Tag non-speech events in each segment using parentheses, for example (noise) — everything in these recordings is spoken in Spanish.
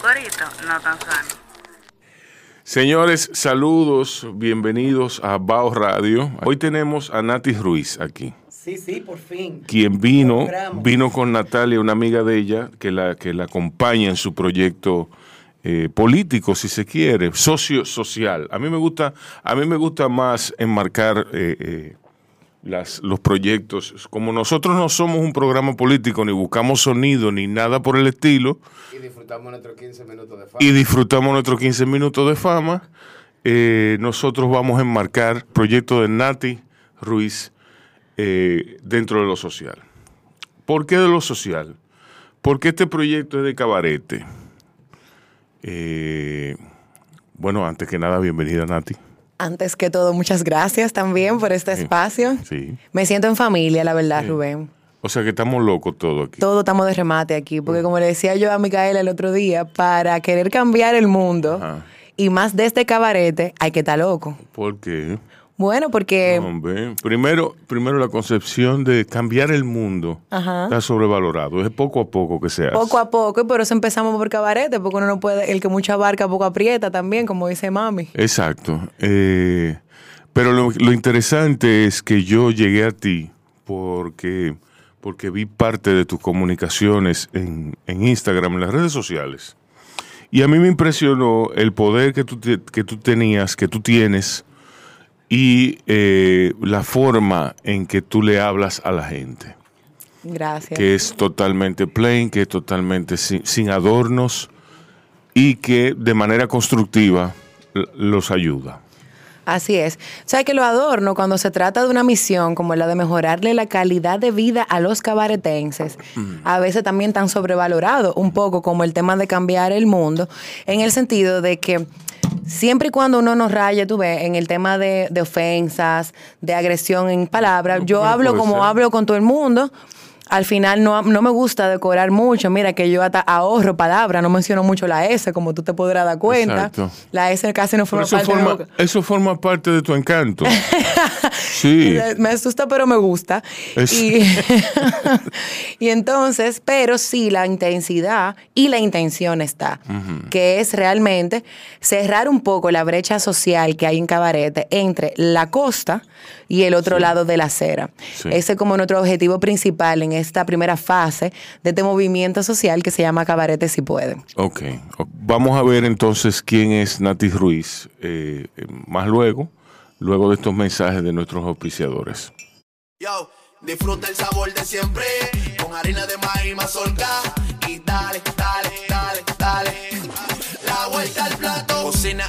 corito no tan sano. Señores, saludos, bienvenidos a Bao Radio. Hoy tenemos a Nati Ruiz aquí. Sí, sí, por fin. Quien vino, Logramos. vino con Natalia, una amiga de ella, que la, que la acompaña en su proyecto eh, político, si se quiere, socio social. A mí me gusta, a mí me gusta más enmarcar eh, eh, las, los proyectos. Como nosotros no somos un programa político, ni buscamos sonido, ni nada por el estilo, Y disfrutamos nuestros 15 minutos de fama. y disfrutamos nuestros 15 minutos de fama, eh, nosotros vamos a enmarcar proyecto de Nati Ruiz eh, dentro de lo social. ¿Por qué de lo social? Porque este proyecto es de cabarete. Eh, bueno, antes que nada, bienvenida Nati. Antes que todo, muchas gracias también por este Sí. espacio. Sí. Me siento en familia, la verdad, Sí. Rubén. O sea que estamos locos todos aquí. Todo estamos de remate aquí, porque como le decía yo a Micaela el otro día, para querer cambiar el mundo, Ajá. y más de este cabarete, hay que estar loco. ¿Por qué? Bueno, porque Hombre, primero, primero la concepción de cambiar el mundo Ajá. está sobrevalorado. Es poco a poco que se hace. poco a poco, y por eso empezamos por cabarete, porque uno no puede, el que mucha abarca poco aprieta también, como dice mami. Exacto. Eh, pero lo, lo interesante es que yo llegué a ti porque, porque vi parte de tus comunicaciones en, en Instagram, en las redes sociales. Y a mí me impresionó el poder que tú, te- que tú tenías, que tú tienes, y eh, la forma en que tú le hablas a la gente, Gracias. que es totalmente plain, que es totalmente sin, sin adornos y que de manera constructiva los ayuda. Así es. ¿Sabes que lo adorno cuando se trata de una misión como la de mejorarle la calidad de vida a los cabaretenses? A veces también tan sobrevalorado, un poco como el tema de cambiar el mundo, en el sentido de que siempre y cuando uno nos raya, tú ves, en el tema de, de ofensas, de agresión en palabras, yo hablo como ser. hablo con todo el mundo. Al final no, no me gusta decorar mucho. Mira que yo hasta ahorro palabras, no menciono mucho la S, como tú te podrás dar cuenta. Exacto. La S casi no forma eso, parte de forma, boca. eso forma parte de tu encanto. (laughs) sí. Me asusta, pero me gusta. Es- Y, (laughs) y entonces, pero sí, la intensidad y la intención está, que es realmente cerrar un poco la brecha social que hay en Cabarete entre la costa y el otro lado de la acera. Sí. Ese es como nuestro objetivo principal en esta primera fase de este movimiento social que se llama Cabarete si puede. Ok. Vamos a ver entonces quién es Nati Ruiz eh, más luego, luego de estos mensajes de nuestros auspiciadores. Yo, disfruta el sabor de siempre con harina de maíz mazorca y dale, dale, dale, dale. La vuelta al plato. Cocina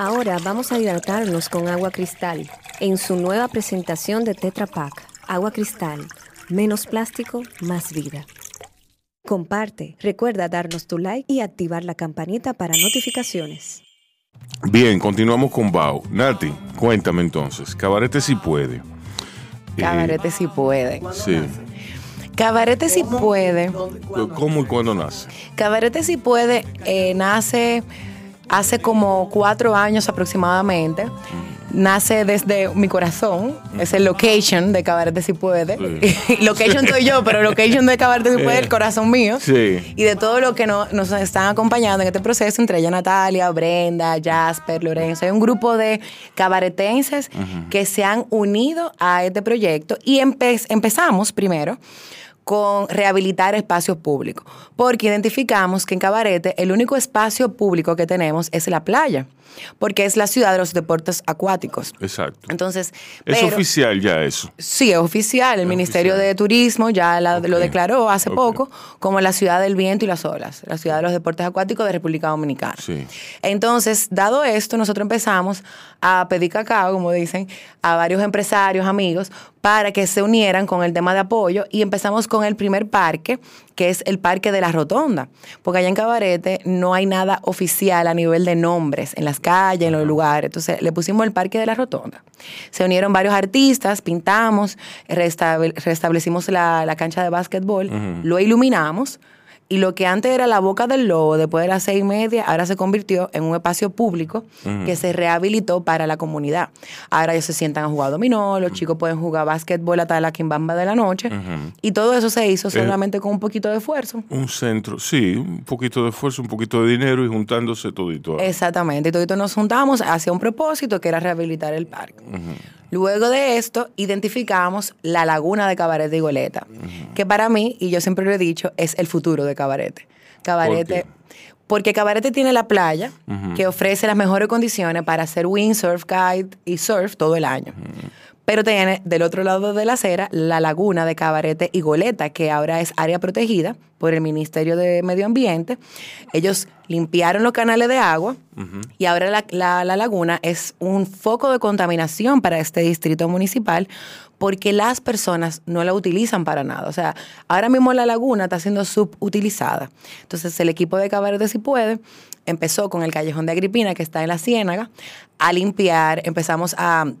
Ahora vamos a hidratarnos con agua cristal en su nueva presentación de Tetra Pak. Agua cristal, menos plástico, más vida. Comparte, recuerda darnos tu like y activar la campanita para notificaciones. Bien, continuamos con Bao. Nati, cuéntame entonces. Cabarete si puede. Eh, Cabarete si puede. sí. Cabarete si puede. ¿Cómo y cuándo nace? Cabarete si puede eh, nace hace como cuatro años aproximadamente. Nace desde mi corazón, es el location de Cabarete si puede. (laughs) location soy yo, pero location de Cabarete si puede es el corazón mío. Sí. Y de todo lo que no- nos están acompañando en este proceso, entre ella Natalia, Brenda, Jasper, Lorenzo, hay un grupo de cabaretenses que se han unido a este proyecto y empe- empezamos primero con rehabilitar espacios públicos, porque identificamos que en Cabarete el único espacio público que tenemos es la playa, porque es la ciudad de los deportes acuáticos. Exacto. Entonces, es pero- oficial ya eso. Sí, es oficial. El Es Ministerio oficial. de Turismo ya la- lo declaró hace poco como la ciudad del viento y las olas, la ciudad de los deportes acuáticos de República Dominicana. Sí. Entonces, dado esto, nosotros empezamos a pedir cacao, como dicen, a varios empresarios, amigos, para que se unieran con el tema de apoyo y empezamos con el primer parque, que es el Parque de la Rotonda, porque allá en Cabarete no hay nada oficial a nivel de nombres en las calles, en los lugares. Entonces, le pusimos el Parque de la Rotonda. Se unieron varios artistas, pintamos, restable- restablecimos la, la cancha de básquetbol, lo iluminamos. Y lo que antes era la boca del lobo, después de las seis y media, ahora se convirtió en un espacio público que se rehabilitó para la comunidad. Ahora ellos se sientan a jugar dominó, los chicos pueden jugar básquetbol hasta la quimbamba de la noche. Y todo eso se hizo solamente con un poquito de esfuerzo. Un centro, sí, un poquito de esfuerzo, un poquito de dinero y juntándose todito. Exactamente. Y todos nos juntamos hacia un propósito que era rehabilitar el parque. Luego de esto, identificamos la laguna de Cabarete y Goleta, que para mí, y yo siempre lo he dicho, es el futuro de Cabarete. Cabarete. Porque Cabarete tiene la playa que ofrece las mejores condiciones para hacer windsurf, kite y surf todo el año. Pero tiene del otro lado de la acera la laguna de Cabarete y Goleta, que ahora es área protegida por el Ministerio de Medio Ambiente. Ellos limpiaron los canales de agua y ahora la, la- la laguna es un foco de contaminación para este distrito municipal porque las personas no la utilizan para nada. O sea, ahora mismo la laguna está siendo subutilizada. Entonces el equipo de Cabarete Si Puede empezó con el Callejón de Agripina, que está en la Ciénaga, a limpiar, empezamos a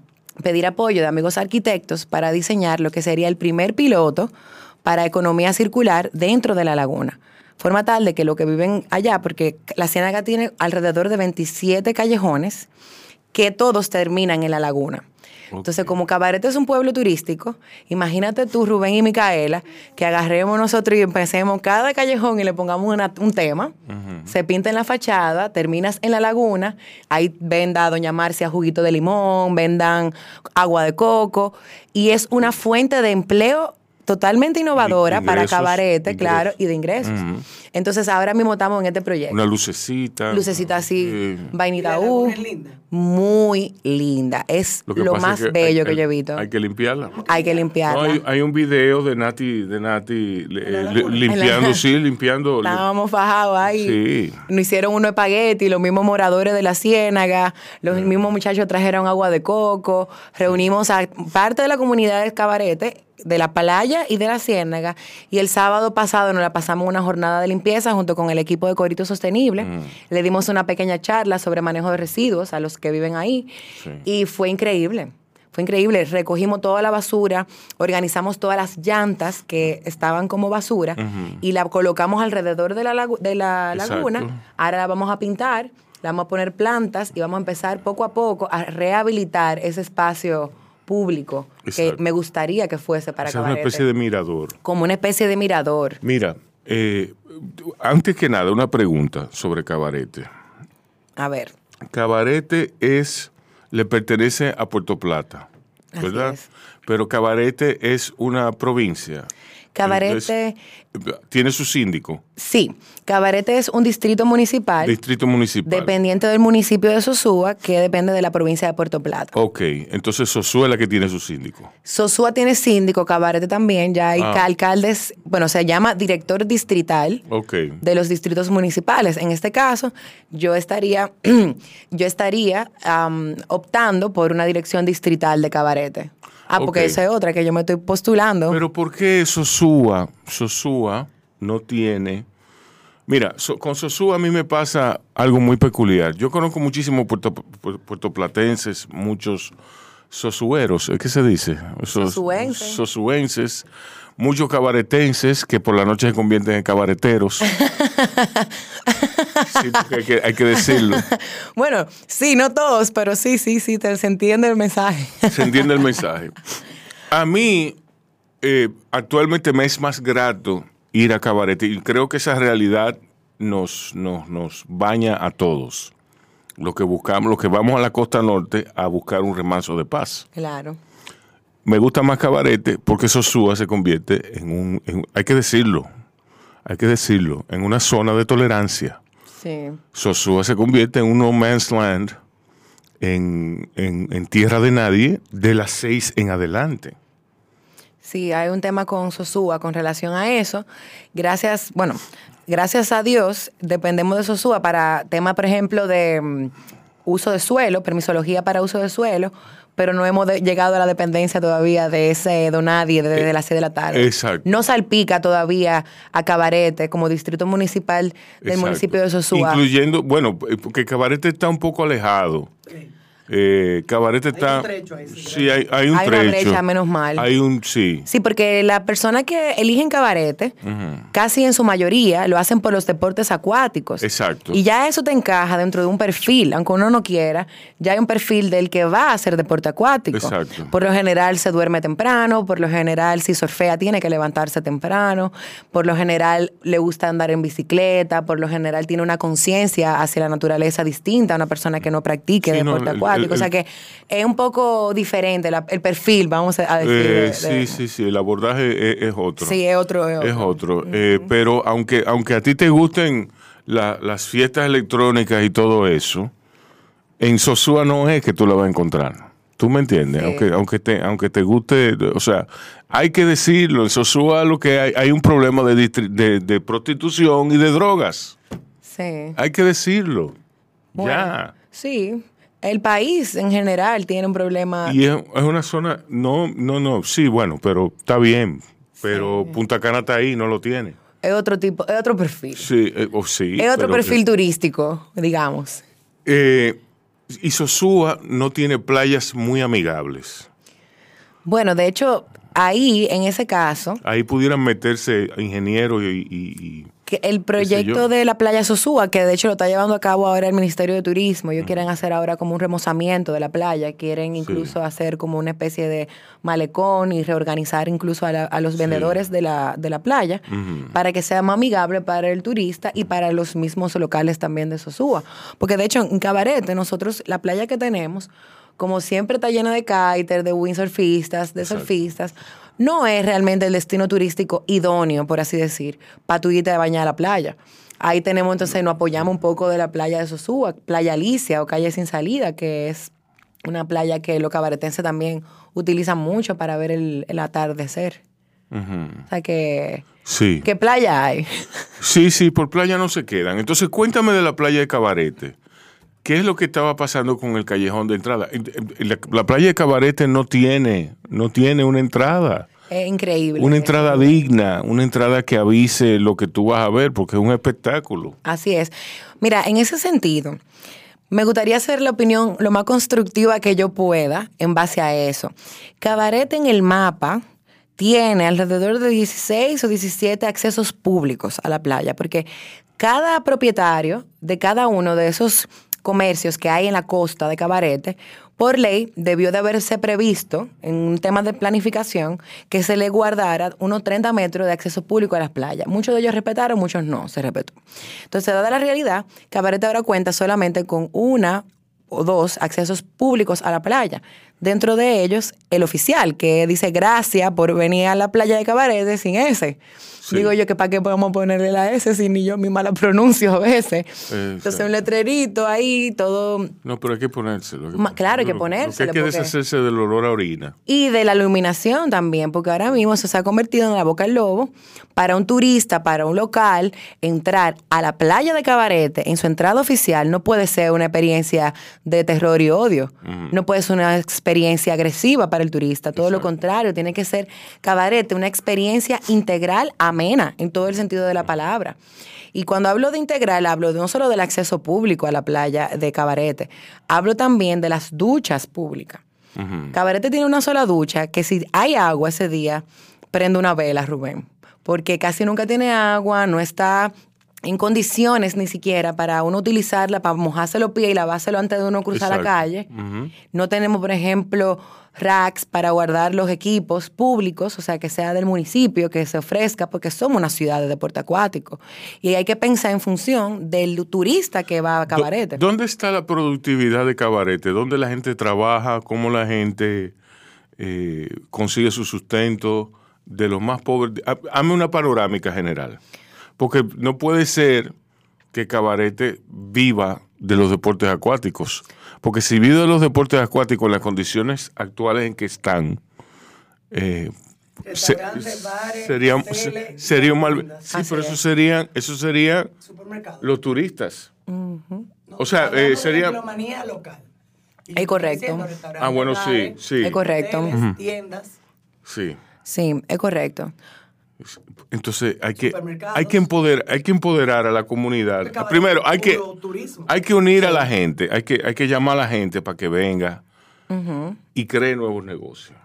pedir apoyo de amigos arquitectos para diseñar lo que sería el primer piloto para economía circular dentro de la laguna. Forma tal de que lo que viven allá, porque la Ciénaga tiene alrededor de 27 callejones que todos terminan en la laguna. Entonces, como Cabarete es un pueblo turístico, imagínate tú, Rubén y Micaela, que agarremos nosotros y empecemos cada callejón y le pongamos una- un tema, se pinta en la fachada, terminas en la laguna, ahí venda a Doña Marcia juguito de limón, vendan agua de coco, y es una fuente de empleo totalmente innovadora para Cabarete, ingresos. claro, y de ingresos. Entonces, ahora mismo estamos en este proyecto. Una lucecita. Lucecita así, Eh, vainita U. es linda. Muy linda. Es lo, más es bello hay- que yo he visto. Hay que limpiarla. Hay que limpiarla. No, hay, hay un video de Nati, de Nati eh, limpiando, la- sí, limpiando. Estábamos fajados ahí. Sí. Nos hicieron unos espagueti, los mismos moradores de la ciénaga, los mismos muchachos trajeron agua de coco, reunimos a parte de la comunidad de Cabarete, de la playa y de la ciénaga, y el sábado pasado nos la pasamos una jornada de limpieza junto con el equipo de Corito Sostenible. Le dimos una pequeña charla sobre manejo de residuos a los que viven ahí, Sí. y fue increíble. Fue increíble, recogimos toda la basura, organizamos todas las llantas que estaban como basura y la colocamos alrededor de la, de la Exacto. laguna. Ahora la vamos a pintar, le vamos a poner plantas y vamos a empezar poco a poco a rehabilitar ese espacio público que me gustaría que fuese para Hacer una Cabarete. especie de mirador. Como una especie de mirador. Mira, eh, antes que nada, una pregunta sobre Cabarete. A ver, Cabarete es, le pertenece a Puerto Plata, ¿verdad? Pero Cabarete es una provincia. Cabarete, Entonces, tiene su síndico, sí, Cabarete es un distrito municipal distrito municipal. dependiente del municipio de Sosúa, que depende de la provincia de Puerto Plata. Ok, entonces Sosúa es la que tiene su síndico. Sosúa tiene síndico, Cabarete también, ya hay Ah. ca- alcaldes, bueno, se llama director distrital Ok. de los distritos municipales. En este caso, yo estaría, (clears throat) yo estaría optando por una dirección distrital de Cabarete. Ah, porque Ok. esa es otra que yo me estoy postulando. Pero ¿por qué Sosúa, Sosúa no tiene... Mira, so- con Sosúa a mí me pasa algo muy peculiar. Yo conozco muchísimos puerto, pu- puertoplatenses, muchos sosueros, ¿qué se dice? Sos- Sosuenses. Sosuenses, muchos cabaretenses que por la noche se convierten en cabareteros. (laughs) Sí, hay que, hay que decirlo. Bueno, sí, no todos, pero sí, sí, sí, te, se entiende el mensaje. Se entiende el mensaje. A mí, eh, actualmente me es más grato ir a cabaret y creo que esa realidad nos, nos, nos baña a todos. Lo que buscamos, los que vamos a la costa norte a buscar un remanso de paz. claro. Me gusta más Cabarete porque Sosúa se convierte en un, en- hay que decirlo, hay que decirlo, en una zona de tolerancia. Sí. Sosúa se convierte en un no man's land, en, en- en tierra de nadie, de las seis en adelante. Sí, hay un tema con Sosúa con relación a eso. Gracias, bueno, gracias a Dios dependemos de Sosúa para temas, por ejemplo, de mm, uso de suelo, permisología para uso de suelo, pero no hemos de- llegado a la dependencia todavía de ese donadie desde Eh, las 6 de la tarde. exacto. No salpica todavía a Cabarete como distrito municipal del Exacto. municipio de Sosúa. Incluyendo, bueno, eh, porque Cabarete está un poco alejado. Eh, Cabarete está. un trecho ahí, sí, sí, hay, hay un Hay una trecho. brecha, menos mal. Hay un, sí. Sí, porque las personas que eligen cabarete, casi en su mayoría, lo hacen por los deportes acuáticos. Exacto. Y ya eso te encaja dentro de un perfil, aunque uno no quiera, ya hay un perfil del que va a hacer deporte acuático. Exacto. Por lo general se duerme temprano, por lo general si surfea tiene que levantarse temprano, por lo general le gusta andar en bicicleta, por lo general tiene una conciencia hacia la naturaleza distinta a una persona que no practique Sí, deporte acuático. El- o sea que es un poco diferente la- el perfil, vamos a decir. Eh, de- de- sí, sí, sí. El abordaje es, es otro. Sí, es otro. Es otro. Es otro. Eh, pero aunque, aunque a ti te gusten la- las fiestas electrónicas y todo eso, en Sosúa no es que tú la vas a encontrar. ¿Tú me entiendes? Sí. Aunque, aunque, te, aunque te guste, o sea, hay que decirlo, en Sosúa lo que hay, hay un problema de, distri- de, de prostitución y de drogas. Sí. Hay que decirlo. Bueno, ya. Sí. El país en general tiene un problema. Y es, es una zona, no, no, no, sí, bueno, pero está bien. Pero Punta Cana está ahí, no lo tiene. Es otro tipo, es otro perfil. Sí, eh, o sí. es otro perfil turístico, digamos. Eh, y Sosúa no tiene playas muy amigables. Bueno, de hecho, ahí, en ese caso, Ahí pudieran meterse ingenieros y, y- y- que el proyecto de la playa Sosúa, que de hecho lo está llevando a cabo ahora el Ministerio de Turismo, ellos quieren hacer ahora como un remozamiento de la playa, quieren incluso hacer como una especie de malecón y reorganizar incluso a, la- a los vendedores de, la, de la playa para que sea más amigable para el turista y para los mismos locales también de Sosúa. Porque de hecho en Cabarete nosotros, la playa que tenemos, como siempre está llena de kiter, de windsurfistas, de surfistas, no es realmente el destino turístico idóneo, por así decir, para tu irte a bañar a la playa. Ahí tenemos entonces, nos apoyamos un poco de la playa de Sosúa, Playa Alicia o Calle Sin Salida, que es una playa que los cabaretenses también utilizan mucho para ver el, el atardecer. O sea que, Sí. ¿qué playa hay? Sí, sí, por playa no se quedan. Entonces, cuéntame de la playa de Cabarete. ¿Qué es lo que estaba pasando con el callejón de entrada? La, la playa de Cabarete no tiene, no tiene una entrada. Es increíble. Una entrada digna, una entrada que avise lo que tú vas a ver, porque es un espectáculo. Así es. Mira, en ese sentido, me gustaría hacer la opinión lo más constructiva que yo pueda en base a eso. Cabaret en el mapa tiene alrededor de 16 o 17 accesos públicos a la playa, porque cada propietario de cada uno de esos comercios que hay en la costa de Cabarete, por ley debió de haberse previsto en un tema de planificación que se le guardara unos 30 metros de acceso público a las playas. Muchos de ellos respetaron, muchos no, se respetó. Entonces, dada la realidad, Cabarete ahora cuenta solamente con una o dos accesos públicos a la playa. Dentro de ellos, el oficial, que dice gracias por venir a la playa de Cabarete sin. Sí. Digo yo que para qué podemos ponerle la S si ni yo misma la pronuncio a veces. Entonces un letrerito ahí, todo... No, pero hay que ponérselo. Ma- claro, hay que Lo- ponérselo, Lo que hay que porque- deshacerse del olor a orina. Y de la iluminación también, porque ahora mismo eso se ha convertido en la boca del lobo para un turista, para un local, entrar a la playa de Cabarete en su entrada oficial no puede ser una experiencia de terror y odio. No puede ser una experiencia agresiva para el turista. Todo lo contrario, tiene que ser Cabarete una experiencia integral, amena, en todo el sentido de la palabra. Y cuando hablo de integral, hablo de no solo del acceso público a la playa de Cabarete, hablo también de las duchas públicas. Cabarete tiene una sola ducha que si hay agua ese día, prende una vela, Rubén. Porque casi nunca tiene agua, no está en condiciones ni siquiera para uno utilizarla, para mojarse los pies y lavárselo antes de uno cruzar la calle. No tenemos, por ejemplo, racks para guardar los equipos públicos, o sea, que sea del municipio, que se ofrezca, porque somos una ciudad de deporte acuático. Y hay que pensar en función del turista que va a Cabarete. ¿Dónde está la productividad de Cabarete? ¿Dónde la gente trabaja? ¿Cómo la gente eh, consigue su sustento de los más pobres. Ha- Hazme una panorámica general. Porque no puede ser que Cabarete viva de los deportes acuáticos. Porque si vive de los deportes acuáticos en las condiciones actuales en que están, eh, se- Restaurantes, bares, sería, hoteles, sería un mal. Sí, pero es. eso serían, eso serían los turistas. No, o sea, eh, sería- local. Es correcto. Ah, bueno, sí, bares, sí. Es correcto. hoteles, tiendas. Sí. Sí, es correcto. Entonces hay que, hay que empoderar, hay que empoderar a la comunidad. Primero, hay que, hay que unir a la gente, hay que, hay que llamar a la gente para que venga y cree nuevos negocios.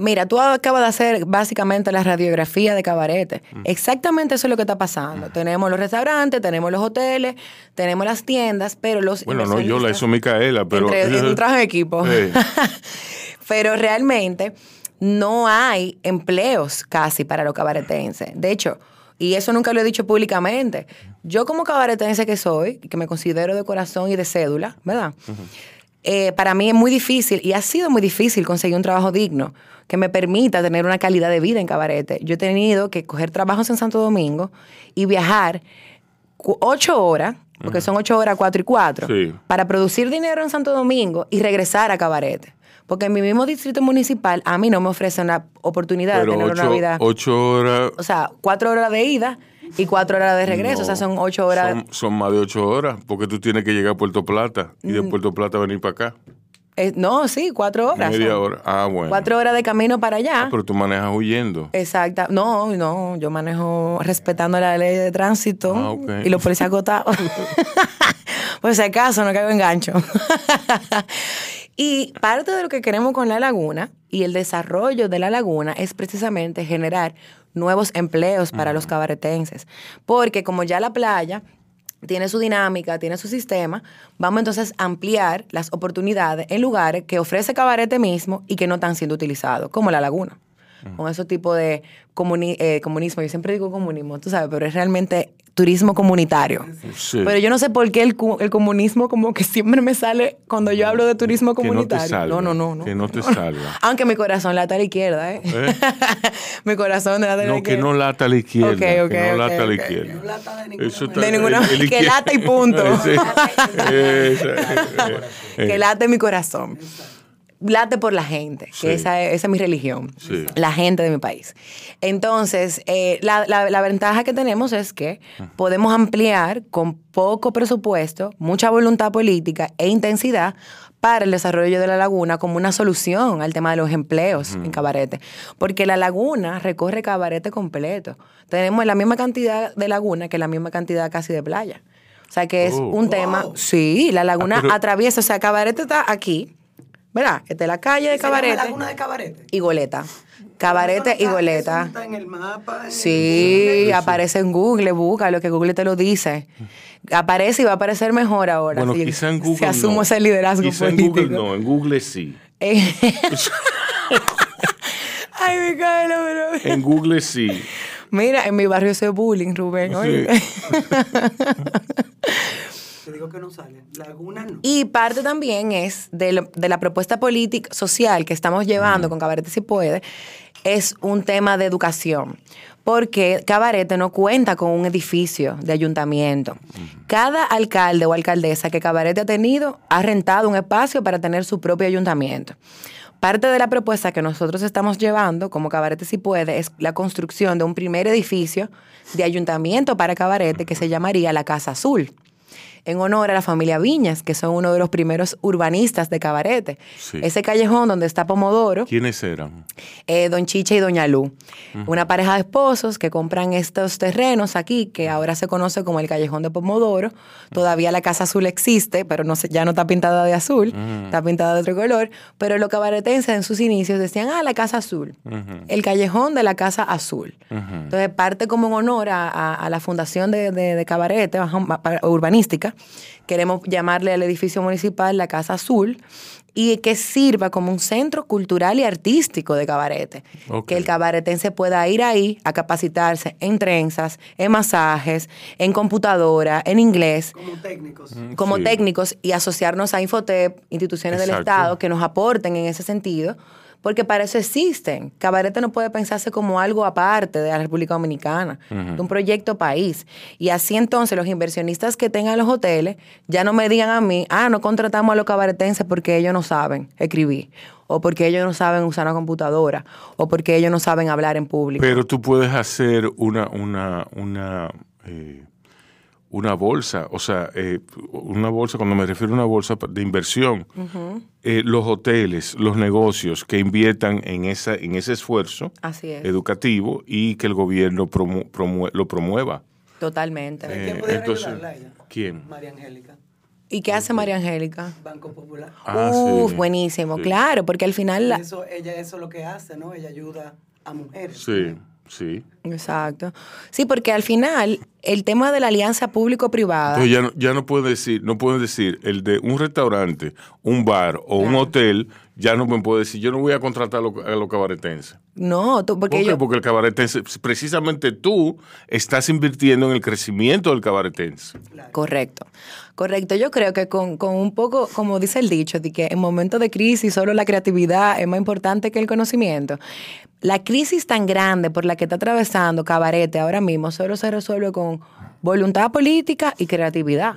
Mira, tú acabas de hacer básicamente la radiografía de cabarete. Exactamente eso es lo que está pasando. Tenemos los restaurantes, tenemos los hoteles, tenemos las tiendas, pero los Bueno, no, yo la hizo Micaela, pero... Entre- (laughs) en un trabajo en equipo. (laughs) Pero realmente no hay empleos casi para los cabaretenses. De hecho, y eso nunca lo he dicho públicamente, yo como cabaretense que soy, que me considero de corazón y de cédula, ¿verdad? Eh, para mí es muy difícil y ha sido muy difícil conseguir un trabajo digno que me permita tener una calidad de vida en cabarete. Yo he tenido que coger trabajos en Santo Domingo y viajar ocho horas, porque son ocho horas, cuatro y cuatro, Sí. para producir dinero en Santo Domingo y regresar a cabarete. Porque en mi mismo distrito municipal a mí no me ofrece una oportunidad Pero de tener una vida. ocho horas... O sea, cuatro horas de ida y cuatro horas de regreso. no, o sea, son ocho horas. Son, son más de ocho horas, porque tú tienes que llegar a Puerto Plata y Mm. de Puerto Plata venir para acá. eh, no, sí, cuatro horas. Media son. hora. Ah, bueno. Cuatro horas de camino para allá. Ah, pero tú manejas huyendo. Exacta. No, no, yo manejo respetando la ley de tránsito Ah, ok. y los policías acotados. (laughs) (laughs) Por si acaso no caigo en gancho. Y parte de lo que queremos con la laguna y el desarrollo de la laguna es precisamente generar nuevos empleos para los cabaretenses. Porque como ya la playa tiene su dinámica, tiene su sistema, vamos entonces a ampliar las oportunidades en lugares que ofrece cabarete mismo y que no están siendo utilizados, como la laguna. Con ese tipo de comuni- eh, comunismo, yo siempre digo comunismo, tú sabes, pero es realmente turismo comunitario. Sí. Pero yo no sé por qué el, cu- el comunismo como que siempre me sale cuando yo hablo de turismo Que no te comunitario. no, no, no, no. Que no te salga. (laughs) Aunque mi corazón lata a la izquierda, ¿eh? ¿Eh? (laughs) mi corazón lata a la No, que izquierda. no lata a la izquierda. Ok, ok, que no ok, lata a la izquierda. No lata de ninguna Eso manera. está- De ninguna- el- el que lata y punto. (laughs) Que late mi corazón. Late por la gente, que Sí. esa, es, esa es mi religión. Sí. La gente de mi país. Entonces, eh, la, la- la ventaja que tenemos es que podemos ampliar con poco presupuesto, mucha voluntad política e intensidad para el desarrollo de la laguna como una solución al tema de los empleos en Cabarete. Porque la laguna recorre Cabarete completo. Tenemos la misma cantidad de laguna que la misma cantidad casi de playa. O sea que es Oh. un tema. Sí, la laguna Ah, pero- atraviesa. O sea, Cabarete está aquí. ¿Verdad? Esta es la calle de ¿Se llama Cabarete Laguna de Cabarete. y Goleta. Cabarete y Goleta. está en el mapa. en Sí, el- aparece en Google, busca lo que Google te lo dice. Aparece y va a aparecer mejor ahora. Bueno, si- quizá en si Google asumo no. ese liderazgo Quizá político. en Google no, en Google sí. Eh. (laughs) Ay, me cae la broma. En Google sí. Mira, en mi barrio se bullying, Rubén. oye. (laughs) Te digo que no sale. Laguna no. Y parte también es de, lo- de la propuesta política social que estamos llevando con Cabarete Si Puede, es un tema de educación. Porque Cabarete no cuenta con un edificio de ayuntamiento. Cada alcalde o alcaldesa que Cabarete ha tenido ha rentado un espacio para tener su propio ayuntamiento. Parte de la propuesta que nosotros estamos llevando, como Cabarete Si Puede, es la construcción de un primer edificio de ayuntamiento para Cabarete que se llamaría la Casa Azul en honor a la familia Viñas, que son uno de los primeros urbanistas de Cabarete. Sí. Ese callejón donde está Pomodoro, ¿Quiénes eran? eh, Don Chicha y Doña Lu, una pareja de esposos que compran estos terrenos aquí, que ahora se conoce como el Callejón de Pomodoro. Todavía la Casa Azul existe, pero no se- ya no está pintada de azul, está pintada de otro color. Pero los cabaretenses en sus inicios decían, ah, la Casa Azul, el Callejón de la Casa Azul. Entonces parte como en honor a, a- a la fundación de, de- de Cabarete, urbanística. Queremos llamarle al edificio municipal la Casa Azul y que sirva como un centro cultural y artístico de cabarete. Que el cabaretense pueda ir ahí a capacitarse en trenzas, en masajes, en computadora, en inglés, Como técnicos. como Sí. técnicos y asociarnos a Infotep, instituciones del. Estado que nos aporten en ese sentido Porque para eso existen. Cabarete no puede pensarse como algo aparte de la República Dominicana, de un proyecto país. Y así entonces los inversionistas que tengan los hoteles ya no me digan a mí, ah, no contratamos a los cabaretenses porque ellos no saben escribir, o porque ellos no saben usar una computadora, o porque ellos no saben hablar en público. Pero tú puedes hacer una, una, una, eh, una bolsa, o sea, eh, una bolsa, cuando me refiero a una bolsa de inversión, eh, los hoteles, los negocios que inviertan en, esa, en ese esfuerzo Así es. educativo y que el gobierno promu- promue- lo promueva. Totalmente. Eh, ¿Quién entonces, ayudarla a ella? ¿quién? María Angélica, ¿Y qué hace María Angélica? Banco Popular. Ah, Uf, sí. buenísimo, Sí. claro, porque al final... la- Eso, ella eso es lo que hace, ¿no? Ella ayuda a mujeres. Sí, sí. Exacto. Sí, porque al final el tema de la alianza público-privada... Ya no, ya no pueden decir, no pueden decir el de un restaurante, un bar o un hotel, ya no me puede decir, yo no voy a contratar a los, a los cabaretenses. No, tú- porque ¿Por qué? Porque el cabaretense, precisamente tú estás invirtiendo en el crecimiento del cabaretense. Correcto, correcto. Yo creo que con, con un poco, como dice el dicho, de que en momentos de crisis solo la creatividad es más importante que el conocimiento. La crisis tan grande por la que está atravesando Cabarete ahora mismo solo se resuelve con voluntad política y creatividad.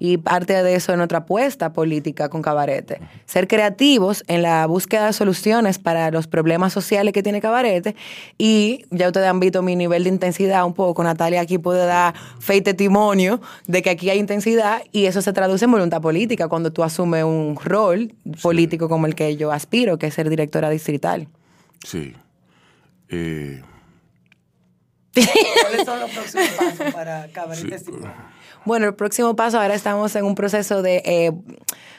Y parte de eso es nuestra apuesta política con Cabarete. Ser creativos en la búsqueda de soluciones para los problemas sociales que tiene Cabarete. Y ya ustedes han visto mi nivel de intensidad un poco. Natalia aquí puede dar fe y testimonio de que aquí hay intensidad y eso se traduce en voluntad política cuando tú asumes un rol político como el que yo aspiro, que es ser directora distrital. Sí. Eh, ¿Cuáles (laughs) son los próximos pasos para Cabaret Simón? Bueno, el próximo paso, ahora estamos en un proceso de eh,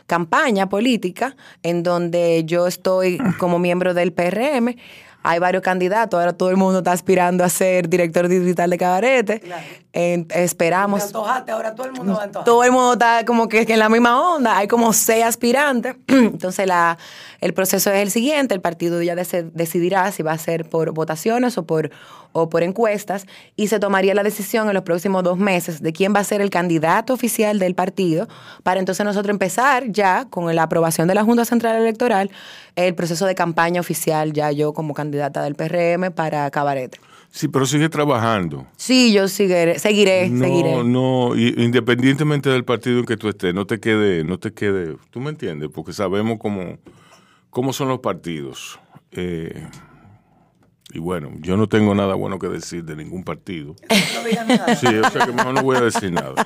campaña política en donde yo estoy como miembro del PRM. Hay varios candidatos, ahora todo el mundo está aspirando a ser director digital de Cabarete. Claro. En- Te esperamos. antojaste, ahora todo el mundo va a antojar. Todo el mundo está como que, que en la misma onda. Hay como seis aspirantes. (clears throat) Entonces, la, el proceso es el siguiente. El partido ya decidirá si va a ser por votaciones o por, o por encuestas. Y se tomaría la decisión en los próximos dos meses de quién va a ser el candidato oficial del partido. Para entonces nosotros empezar ya con la aprobación de la Junta Central Electoral el proceso de campaña oficial, ya yo como candidata del PRM para Cabarete. Sí, pero sigue trabajando. Sí, yo seguiré, seguiré, No, seguiré. no, independientemente del partido en que tú estés, no te quede, no te quede, tú me entiendes, porque sabemos cómo, cómo son los partidos. Eh, y bueno, yo no tengo nada bueno que decir de ningún partido. (laughs) No. Sí, o sea que mejor no voy a decir nada.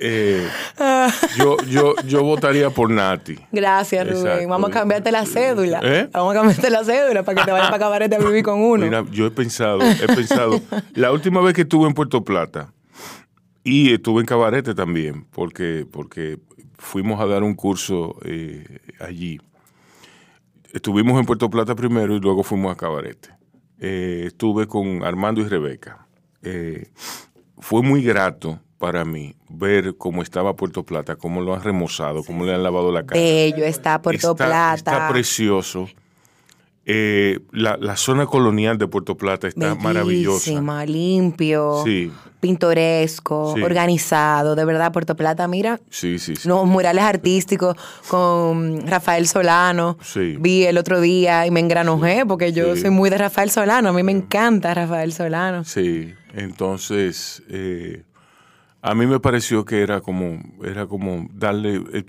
Eh, yo, yo, yo votaría por Nati. Gracias, Rubén. Exacto. Vamos a cambiarte la cédula. ¿Eh? Vamos a cambiarte la cédula para que te vayas para Cabarete a vivir con uno. Mira, yo he pensado, he pensado, la última vez que estuve en Puerto Plata y estuve en Cabarete también, porque, porque fuimos a dar un curso eh, allí. Estuvimos en Puerto Plata primero y luego fuimos a Cabarete. Eh, estuve con Armando y Rebeca. Eh, fue muy grato para mí ver cómo estaba Puerto Plata, cómo lo han remozado, cómo le han lavado la cara. Bello está Puerto Está- Plata. Está precioso. Eh, la, la zona colonial de Puerto Plata está maravillosa. Bellísima, limpio, Sí, pintoresco, Sí. organizado. De verdad, Puerto Plata, mira, sí, sí. sí. los murales artísticos con Rafael Solano. Vi el otro día y me engranojé porque yo soy muy de Rafael Solano. A mí me encanta Rafael Solano. Sí, entonces eh, a mí me pareció que era como, era como darle... eh,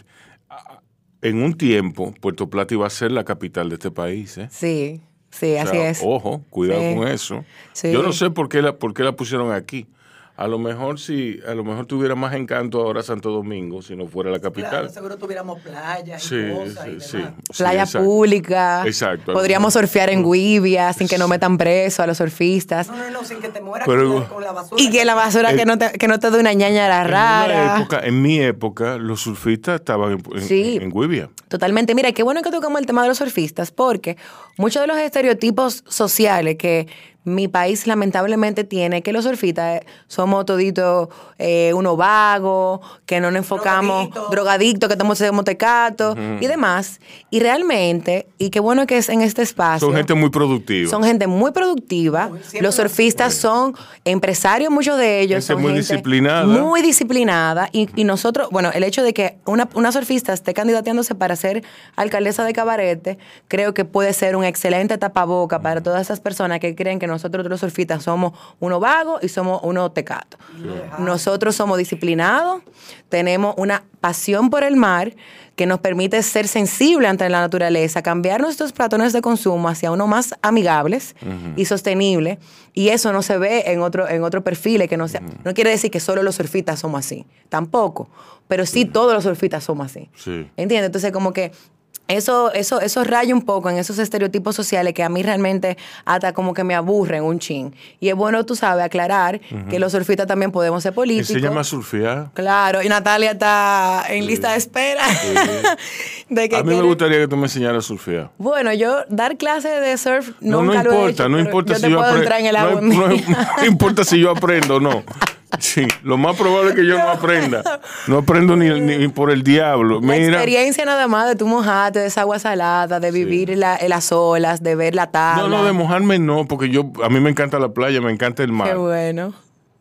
en un tiempo, Puerto Plata iba a ser la capital de este país. ¿eh? Sí, sí, O así es. Ojo, cuidado Sí. con eso. Sí. Yo no sé por qué, la, por qué la pusieron aquí. A lo mejor si, a lo mejor tuviera más encanto ahora Santo Domingo si no fuera la capital. Claro, seguro tuviéramos playa y Sí, cosas y sí, sí, demás. sí, Playa exacto. pública. Exacto. Podríamos surfear en Guivia sin que no metan preso a los surfistas. No, no, no, sin que te mueras Pero- con, la, con la basura. Y que la basura Eh, que no te, que no te dé una En, una rara. época, en mi época, los surfistas estaban en, en, Sí. en Guivia. Totalmente. Mira, qué bueno que tocamos el tema de los surfistas, porque muchos de los estereotipos sociales que mi país lamentablemente tiene que los surfistas eh, somos toditos eh, unos vagos, que no nos enfocamos, Drogadictos. que estamos en motecato y demás. Y realmente, y qué bueno que es en este espacio. Son gente muy productiva. Son gente muy productiva. Los lo- surfistas son empresarios, muchos de ellos. Gente son muy disciplinada. Muy disciplinada. Y, y nosotros, bueno, el hecho de que una, una surfista esté candidateándose para ser alcaldesa de Cabarete, creo que puede ser un excelente tapaboca para todas esas personas que creen que nosotros los surfistas somos uno vago y somos uno tecato. Nosotros somos disciplinados, tenemos una pasión por el mar que nos permite ser sensible ante la naturaleza, cambiar nuestros patrones de consumo hacia uno más amigables y sostenibles. Y eso no se ve en otro, en otro perfil, que no sea, no quiere decir que solo los surfistas somos así, tampoco. Pero sí todos los surfistas somos así. Sí. ¿Entiendes? Entonces, como que eso, eso, eso raya un poco en esos estereotipos sociales que a mí realmente hasta como que me aburren un chin. Y es bueno, tú sabes, aclarar que los surfistas también podemos ser políticos. Se llama surfear. Claro, y Natalia está en lista de espera. (laughs) de que A mí me gustaría que tú me enseñaras a surfear. Bueno, yo dar clases de surf No, nunca no lo he importa, hecho, no importa si yo aprendo. no, no (laughs) importa si yo aprendo o no. Sí, lo más probable es que yo no aprenda. No aprendo ni, ni por el diablo. La Mira, experiencia nada más de tu mojarte, de esa agua salada, de vivir en, la- en las olas, de ver la tabla. no, no, de mojarme no, porque yo a mí me encanta la playa, me encanta el mar. Qué bueno,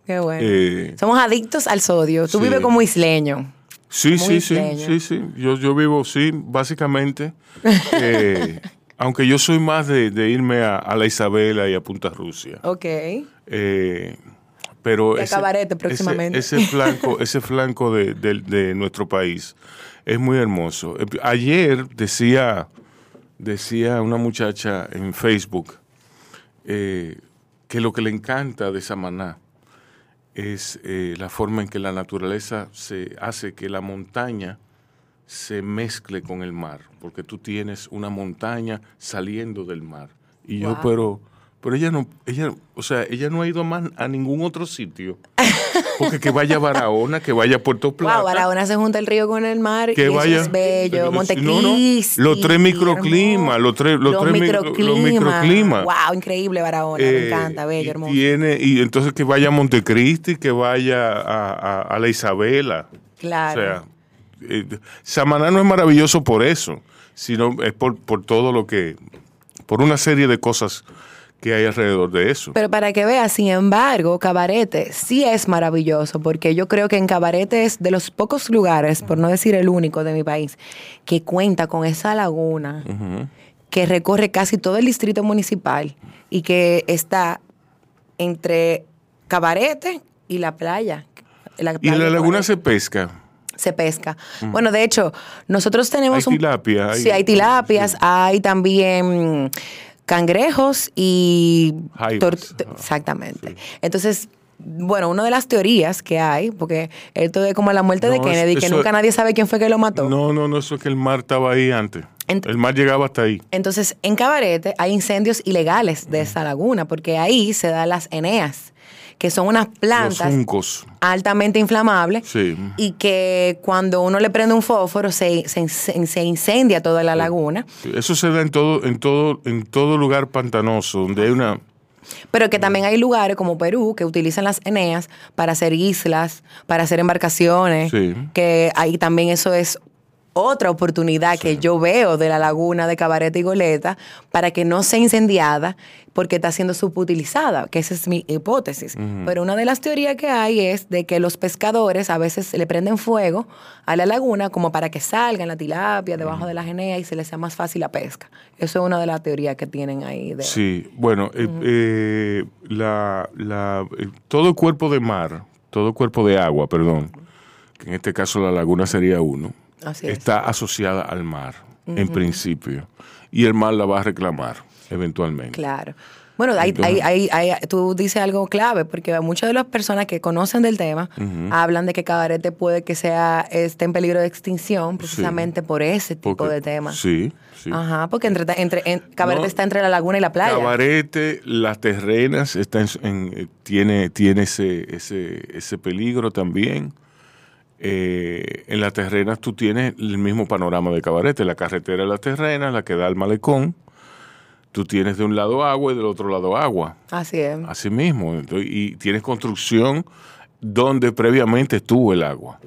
qué bueno. Eh, Somos adictos al sodio. Tú sí. vives como isleño. Sí, sí, sí, sí, sí. Yo, yo vivo, sí, básicamente. (laughs) eh, aunque yo soy más de, de irme a, a la Isabela y a Punta Rusia. Ok. Eh, pero Cabarete próximamente. Ese, ese flanco, (laughs) ese flanco de, de- de nuestro país es muy hermoso. Eh, Ayer decía, decía una muchacha en Facebook eh, que lo que le encanta de Samaná es eh, la forma en que la naturaleza se hace que la montaña se mezcle con el mar, porque tú tienes una montaña saliendo del mar. Y yo, pero, pero ella no, ella, o sea, ella no ha ido más a ningún otro sitio. Porque que vaya a Barahona, que vaya a Puerto Plata. Wow, Barahona se junta el río con el mar y que eso vaya es bello. No, no, Montecristi. los tres microclimas, los tres, los tres los microclimas. Wow, increíble Barahona. me Eh, encanta, bello, hermoso. Tiene, y entonces que vaya a Montecristi, que vaya a, a- a la Isabela. Claro. O sea, eh, Samaná no es maravilloso por eso, sino es por, por todo lo que, por una serie de cosas que hay alrededor de eso. Pero para que veas, sin embargo, Cabarete sí es maravilloso, porque yo creo que en Cabarete es de los pocos lugares, por no decir el único de mi país, que cuenta con esa laguna que recorre casi todo el distrito municipal y que está entre Cabarete y la playa. La y en la laguna se pesca. se pesca. Bueno, de hecho, nosotros tenemos Hay un- tilapia, hay- sí, hay tilapias, sí. hay también mm, cangrejos y tor- exactamente. Entonces, bueno, una de las teorías que hay, porque esto es como la muerte de Kennedy, que nunca nadie sabe quién fue que lo mató. No, no, no, eso es que el mar estaba ahí antes. Ent- el mar llegaba hasta ahí. Entonces, en Cabarete hay incendios ilegales de esa laguna, porque ahí se dan las eneas, que son unas plantas altamente inflamables Sí. y que cuando uno le prende un fósforo se, se, se incendia toda la laguna, Eso se da en todo, en todo, en todo lugar pantanoso, donde hay una pero que también hay lugares como Perú que utilizan las eneas para hacer islas, para hacer embarcaciones, Sí. que ahí también eso es otra oportunidad que yo veo de la laguna de Cabarete y Goleta para que no sea incendiada porque está siendo subutilizada, que esa es mi hipótesis. Pero una de las teorías que hay es de que los pescadores a veces le prenden fuego a la laguna como para que salgan la tilapia debajo de la genea y se les sea más fácil la pesca. Eso es una de las teorías que tienen ahí. De, Sí, bueno, eh, eh, la, la- eh, todo cuerpo de mar, todo cuerpo de agua, perdón, que en este caso la laguna sería uno, Así es. está asociada al mar, en principio, y el mar la va a reclamar eventualmente. Claro. Bueno, hay, Entonces- hay- tú dices algo clave, porque muchas de las personas que conocen del tema hablan de que Cabarete puede que sea esté en peligro de extinción precisamente por ese tipo Porque- de temas. Sí, sí. Ajá, porque entre, entre, en- Cabarete No, está entre la laguna y la playa. Cabarete, las terrenas, está en- en- tiene, tiene ese, ese, ese peligro también. Eh, en las terrenas tú tienes el mismo panorama de Cabarete, la carretera de las terrenas, la que da al malecón. tú tienes de un lado agua y del otro lado agua. Así es. Así mismo. Entonces, y tienes construcción donde previamente estuvo el agua.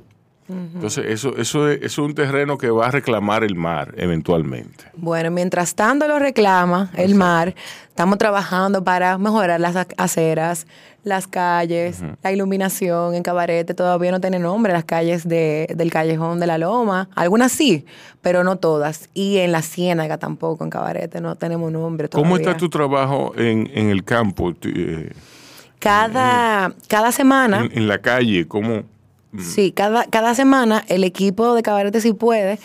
Entonces, eso, eso, es, es un terreno que va a reclamar el mar eventualmente. Bueno, mientras tanto lo reclama el mar, estamos trabajando para mejorar las ac- aceras, las calles, la iluminación en Cabarete. Todavía no tiene nombre las calles de, del Callejón de la Loma. Algunas sí, pero no todas. Y en la Ciénaga tampoco, en Cabarete, no tenemos nombre todavía. ¿Cómo está tu trabajo en, en el campo, eh, Cada, cada semana... en, en la calle? ¿Cómo? Sí, cada, cada semana el equipo de Cabarete Si Puede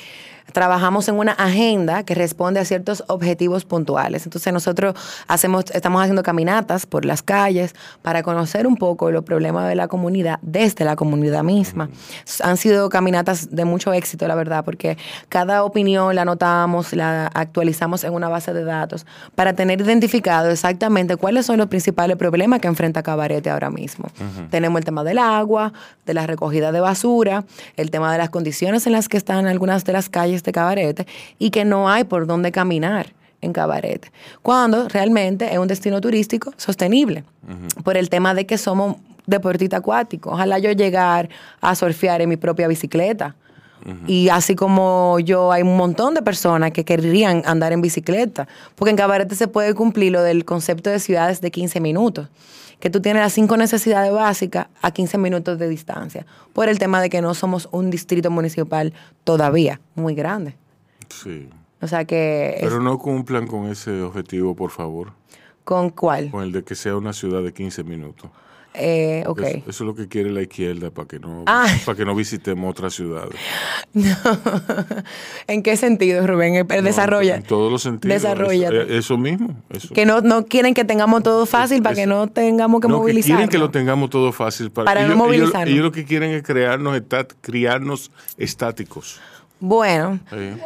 trabajamos en una agenda que responde a ciertos objetivos puntuales. Entonces nosotros hacemos, estamos haciendo caminatas por las calles para conocer un poco los problemas de la comunidad desde la comunidad misma. Han sido caminatas de mucho éxito, la verdad, porque cada opinión la anotamos, la actualizamos en una base de datos para tener identificado exactamente cuáles son los principales problemas que enfrenta Cabarete ahora mismo. Tenemos el tema del agua, de la recogida de basura, el tema de las condiciones en las que están algunas de las calles de Cabarete y que no hay por dónde caminar en Cabarete, cuando realmente es un destino turístico sostenible, por el tema de que somos deportista acuático. Ojalá yo llegar a surfear en mi propia bicicleta. Y así como yo, hay un montón de personas que querrían andar en bicicleta, porque en Cabarete se puede cumplir lo del concepto de ciudades de 15 minutos, que tú tienes las cinco necesidades básicas a 15 minutos de distancia, por el tema de que no somos un distrito municipal todavía muy grande. Sí. O sea que... es- Pero no cumplan con ese objetivo, por favor. ¿Con cuál? Con el de que sea una ciudad de 15 minutos. Eh, ok. Eso, eso es lo que quiere la izquierda para que no Ah. para que no visitemos otras ciudades. (laughs) ¿En qué sentido, Rubén? Eh, Desarrolla. En todos los sentidos. Desarrolla. Es- eh, Eso, mismo. Eso. Que no, no quieren que tengamos todo fácil para Es- que no tengamos que no, movilizar. quieren que lo tengamos todo fácil para, Para no ellos, ellos- movilizarnos. ellos lo que quieren es crearnos estat- criarnos estáticos. Bueno, Sí.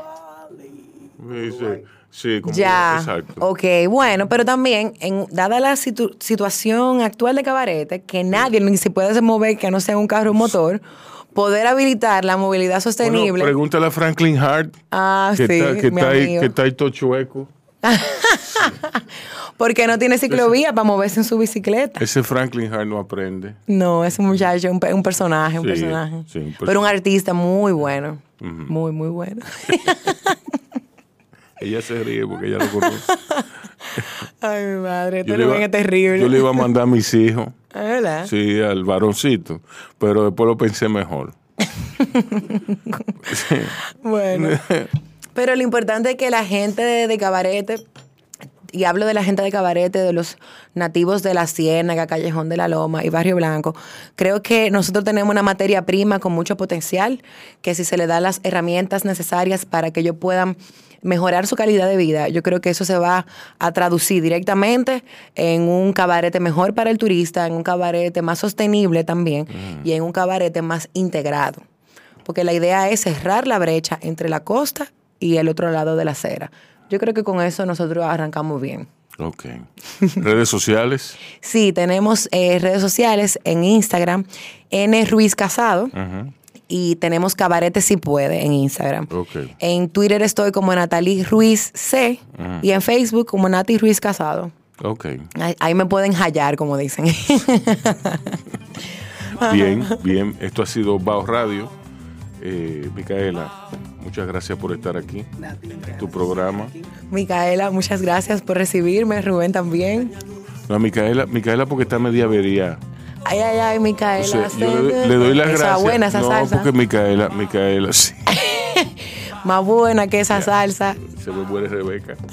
Sí, sí, sí, como- ya. Exacto. Ok, bueno, pero también, en, dada la situ- situación actual de Cabarete, que nadie ni se puede mover que no sea un carro motor, poder habilitar la movilidad Bueno, sostenible. pregúntale a Franklin Hart. ah, que sí, está, que mi está ahí, que está ahí todo chueco. (laughs) Porque no tiene ciclovía para moverse en su bicicleta. Ese Franklin Hart no aprende. No, es un muchacho, un, un personaje, un Sí, personaje. sí, un Pero un artista muy bueno. Muy, muy bueno. (laughs) Ella se ríe porque ella lo conoce. (laughs) Ay, mi madre, Yo este le, es terrible. yo le iba a mandar a mis hijos, (laughs) Ah, ¿Verdad? sí, al varoncito, pero después lo pensé mejor. (laughs) Bueno. Pero lo importante es que la gente de, de Cabarete, y hablo de la gente de Cabarete, de los nativos de la Ciénaga, Callejón de la Loma y Barrio Blanco, creo que nosotros tenemos una materia prima con mucho potencial, que si se le da las herramientas necesarias para que ellos puedan mejorar su calidad de vida, yo creo que eso se va a traducir directamente en un cabarete mejor para el turista, en un cabarete más sostenible también y en un cabarete más integrado porque la idea es cerrar la brecha entre la costa y el otro lado de la acera. Yo creo que con eso nosotros arrancamos bien. Ok. (laughs) Redes sociales. Sí, tenemos eh, redes sociales en Instagram, N Ruiz Casado, Ajá. Y tenemos Cabarete Si Puede en Instagram. En Twitter estoy como Natalie Ruiz C y en Facebook como Nati Ruiz Casado. Ahí, ahí me pueden hallar, como dicen. (laughs) Bien, bien. Esto ha sido Bao Radio. Eh, Micaela, muchas gracias por estar aquí en tu programa. Micaela, muchas gracias por recibirme. Rubén también. No, Micaela, Micaela porque está media avería. Ay, ay, ay, Micaela. Yo le, le doy las Esa gracias. buena esa no, salsa. porque Micaela, Micaela, sí. (laughs) Más buena que esa salsa. Se me muere Rebeca. (laughs)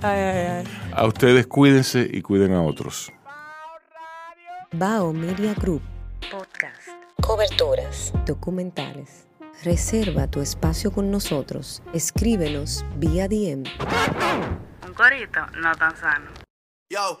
Ay, ay, ay. A ustedes cuídense y cuiden a otros. Bao Media Group. Podcast. Coberturas. Documentales. Reserva tu espacio con nosotros. Escríbenos vía DM. Un corito no tan sano. Yo,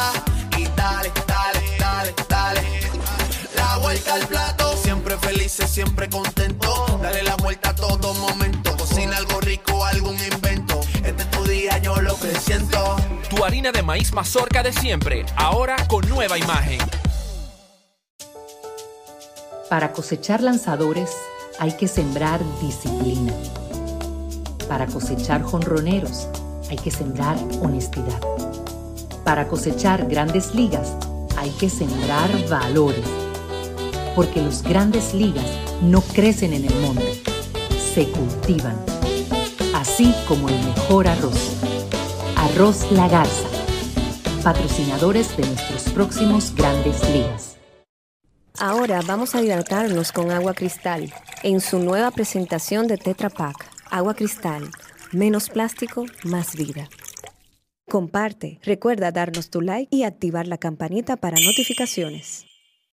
harina de maíz mazorca de siempre, ahora con nueva imagen. Para cosechar lanzadores hay que sembrar disciplina. Para cosechar jonroneros hay que sembrar honestidad. Para cosechar grandes ligas hay que sembrar valores. Porque los grandes ligas no crecen en el monte, se cultivan. Así como el mejor arroz. Arroz La Garza. Patrocinadores de nuestros próximos grandes ligas. Ahora vamos a hidratarnos con agua cristal en su nueva presentación de Tetra Pak. Agua cristal, menos plástico, más vida. Comparte, recuerda darnos tu like y activar la campanita para notificaciones.